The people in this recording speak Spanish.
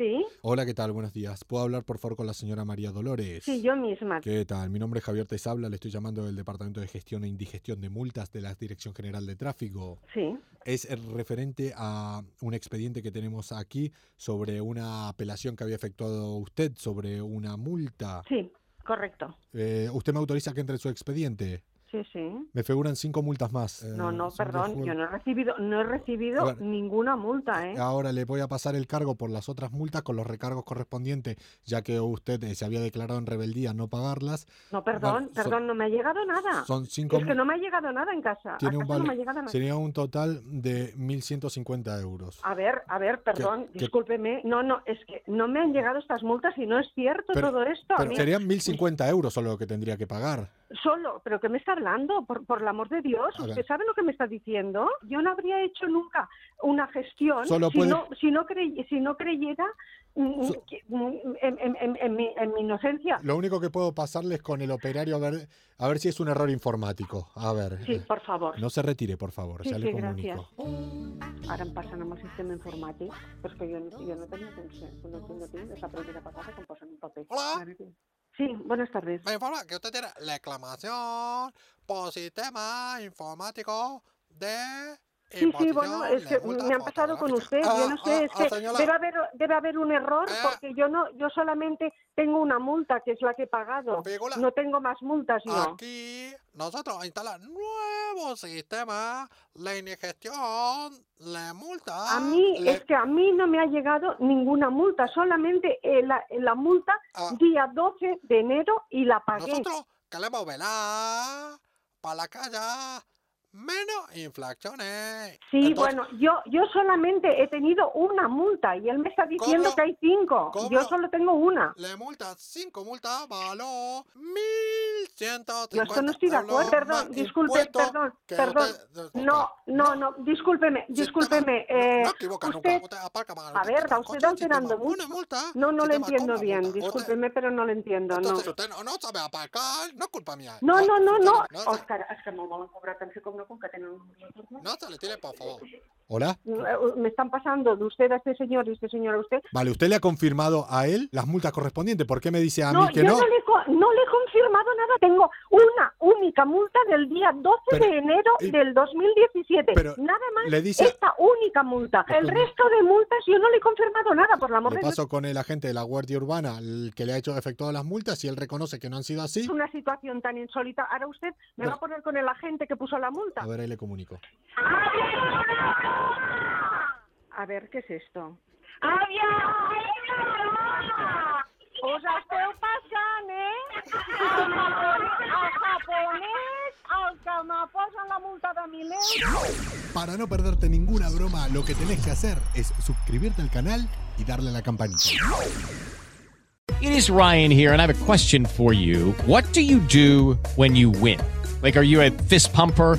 Sí, Hola, ¿qué tal? Buenos días. ¿Puedo hablar por favor con la señora María Dolores? sí, yo misma. ¿Qué tal? Mi nombre es Javier Tesabla, le estoy llamando del Departamento de Gestión e Indigestión de Multas de la Dirección General de Tráfico. Sí, Es referente a un expediente que tenemos aquí sobre una apelación que había efectuado usted sobre una multa. sí, correcto. Eh, ¿Usted me autoriza que entre en su expediente? Sí, sí. Me figuran cinco multas más. No, Eh, no, de perdón, yo no he recibido, no he recibido A ver. ninguna multa, ¿eh? Ahora le voy a pasar el cargo por las otras multas con los recargos correspondientes, ya que usted eh, se había declarado en rebeldía no pagarlas. No, perdón, Vale, son- perdón, no me ha llegado nada. Son cinco Es que no me ha llegado nada en casa. tiene ¿A un casa no me ha vale- llegado nada? sería un total de 1.150 euros. A ver, a ver, perdón, qué- discúlpeme. No, no, es que no me han llegado estas multas y no es cierto Pero- todo esto. A Pero mí- serían 1.050 euros solo lo que tendría que pagar. Solo, pero ¿qué me está hablando? Por, por el amor de Dios, ¿usted sabe lo que me está diciendo? Yo no habría hecho nunca una gestión Solo si, puede- no, si, no crey- si no creyera mm, So- mm, en, en- en- mi, en mi inocencia. Lo único que puedo pasarle es con el operario a ver, a ver si es un error informático. A ver. Sí, eh, por favor. No se retire, por favor, Sí, ya sí, le comunico. gracias. Ara em passen amb el sistema informàtic, però és que jo, no- jo no tenia consciència, no, no tinc, és la primera vegada que em posen un paper. Hola. Sí. Buenas tardes. Me informa que usted tiene reclamación por sistema informático de. Sí, sí, bueno, es que me han pasado con usted, yo no sé, es que debe haber, debe haber un error Eh. porque yo no, yo solamente tengo una multa que es la que he pagado, Figura. no tengo más multas yo. Aquí nosotros instalamos nuevo sistema de indigestión, la multa. A mí, le- es que a mí no me ha llegado ninguna multa, solamente eh, la, la multa Ah. día 12 de enero y la pagué. Nosotros queremos velar para la calle menos infracciones. Sí, Entonces, bueno, yo yo solamente he tenido una multa y él me está diciendo que hay cinco. Yo solo tengo una. Le multa, cinco multas, valor 1150 Yo esto no estoy de acuerdo. Perdón, disculpe, perdón, perdón. usted- No, no, no, discúlpeme, discúlpeme. no- eh, no nunca, usted, usted aparca a ver, con usted alterando una mucho. multa, No, no con entiendo bien, multa. Discúlpeme, pero no le entiendo, no. Entonces usted no, no sabe aparcar, no es culpa mía. No, no, no, no. No, Òscar, és que me'l volen cobrar tant com no, com que tenen un no. ¿Hola? Me están pasando de usted a este señor y este señor a usted. Vale, ¿usted le ha confirmado a él las multas correspondientes? ¿Por qué me dice a No, mí que yo no? no le, no le he confirmado nada. Tengo una única multa del día 12 Pero- de enero y- del 2017. pero nada más le dice- esta única multa. El resto de multas yo no le he confirmado nada, por el amor de paso con el agente de la Guardia Urbana, el que le ha hecho efectuado las multas, y él reconoce que no han sido así. Es una situación tan insólita. Ahora usted me va a poner con el agente que puso la multa. A ver, ahí le comunico. A ver, ¿qué es esto? Us esteu passant, eh? El japonès, el japonès, el que me posen la multa de 1.000 euros. Para no perderte ninguna broma, lo que tenés que hacer es suscribirte al canal y darle a la campanita. It is Ryan here, and I have a question for you. What do you do when you win? Like, are you a fist pumper?